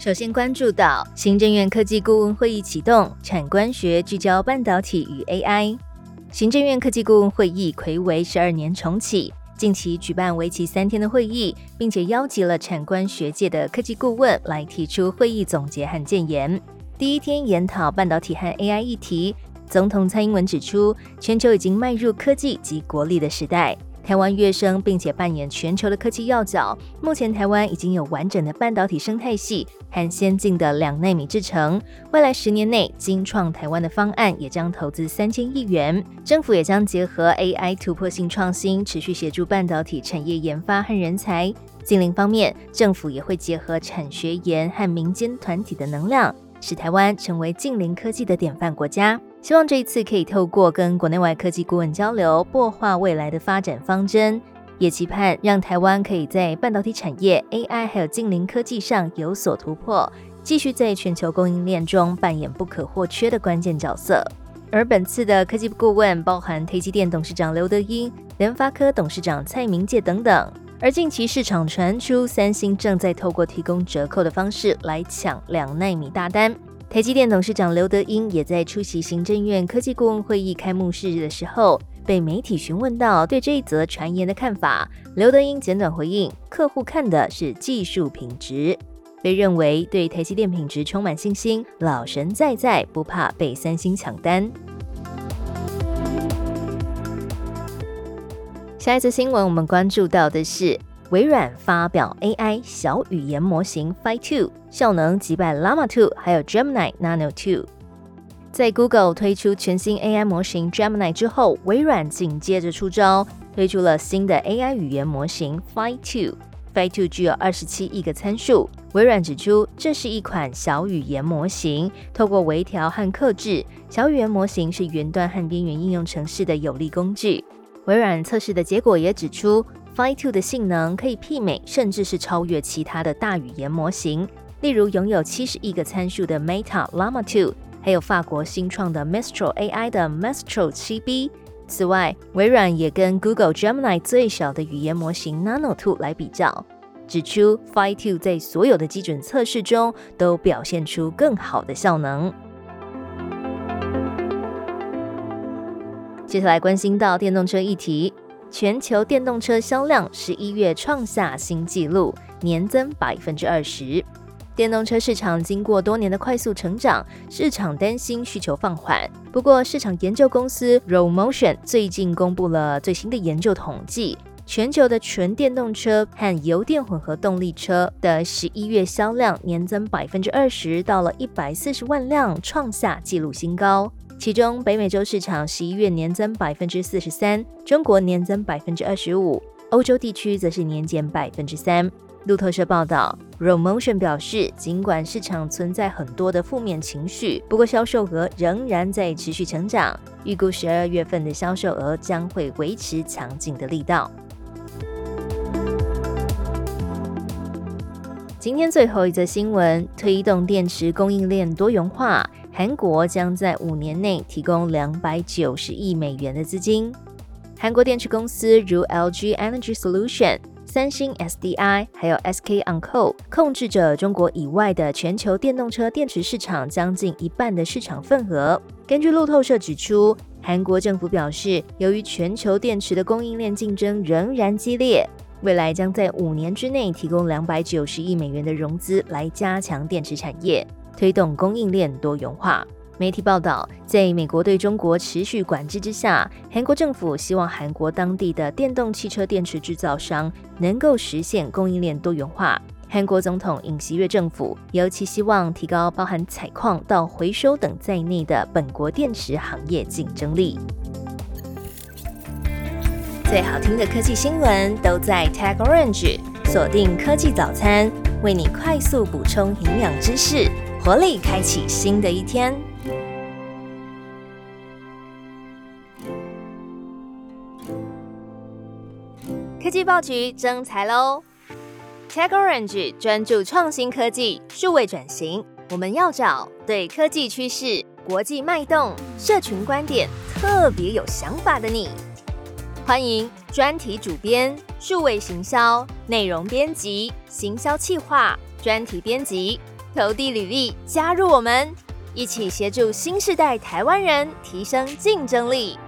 首先关注到行政院科技顾问会议启动，产官学聚焦半导体与 AI。行政院科技顾问会议魁为十二年重启，近期举办为期三天的会议，并且邀集了产官学界的科技顾问来提出会议总结和建言。第一天研讨半导体和 AI 议题，总统蔡英文指出，全球已经迈入科技及国力的时代。台湾跃升，并且扮演全球的科技要角。目前台湾已经有完整的半导体生态系和先进的两纳米制程。未来十年内，金创台湾的方案也将投资三千亿元。政府也将结合 AI 突破性创新，持续协助半导体产业研发和人才。近邻方面，政府也会结合产学研和民间团体的能量，使台湾成为近邻科技的典范国家。希望这一次可以透过跟国内外科技顾问交流，擘画未来的发展方针，也期盼让台湾可以在半导体产业、AI 还有近邻科技上有所突破，继续在全球供应链中扮演不可或缺的关键角色。而本次的科技顾问包含台积电董事长刘德英、联发科董事长蔡明介等等。而近期市场传出，三星正在透过提供折扣的方式来抢两纳米大单。台积电董事长刘德英也在出席行政院科技顾问会议开幕式的时候，被媒体询问到对这一则传言的看法。刘德英简短回应：客户看的是技术品质，被认为对台积电品质充满信心，老神在在，不怕被三星抢单。下一则新闻，我们关注到的是。微软发表 AI 小语言模型 Phi Two，效能击败 Llama Two，还有 Gemini Nano Two。在 Google 推出全新 AI 模型 Gemini 之后，微软紧接着出招，推出了新的 AI 语言模型 Phi Two。Phi Two 具有二十七亿个参数。微软指出，这是一款小语言模型，透过微调和克制，小语言模型是云端和边缘应用程式的有力工具。微软测试的结果也指出。Phi Two 的性能可以媲美，甚至是超越其他的大语言模型，例如拥有七十亿个参数的 Meta Llama Two，还有法国新创的 Mistral AI 的 Mistral 7B。此外，微软也跟 Google Gemini 最小的语言模型 Nano Two 来比较，指出 Phi Two 在所有的基准测试中都表现出更好的效能。接下来关心到电动车议题。全球电动车销量十一月创下新纪录，年增百分之二十。电动车市场经过多年的快速成长，市场担心需求放缓。不过，市场研究公司 RoMotion 最近公布了最新的研究统计，全球的纯电动车和油电混合动力车的十一月销量年增百分之二十，到了一百四十万辆，创下纪录新高。其中，北美洲市场十一月年增百分之四十三，中国年增百分之二十五，欧洲地区则是年减百分之三。路透社报道，RoMotion 表示，尽管市场存在很多的负面情绪，不过销售额仍然在持续成长，预估十二月份的销售额将会维持强劲的力道。今天最后一则新闻，推动电池供应链多元化。韩国将在五年内提供两百九十亿美元的资金。韩国电池公司如 LG Energy Solution、三星 SDI 还有 SK Onco，控制着中国以外的全球电动车电池市场将近一半的市场份额。根据路透社指出，韩国政府表示，由于全球电池的供应链竞争仍然激烈，未来将在五年之内提供两百九十亿美元的融资来加强电池产业。推动供应链多元化。媒体报道，在美国对中国持续管制之下，韩国政府希望韩国当地的电动汽车电池制造商能够实现供应链多元化。韩国总统尹锡悦政府尤其希望提高包含采矿到回收等在内的本国电池行业竞争力。最好听的科技新闻都在 Tag Orange，锁定科技早餐，为你快速补充营养知识。活力开启新的一天。科技报局征才喽！Tech Orange 专注创新科技、数位转型，我们要找对科技趋势、国际脉动、社群观点特别有想法的你。欢迎专题主编、数位行销、内容编辑、行销企划、专题编辑。投递履历加入我们，一起协助新时代台湾人提升竞争力。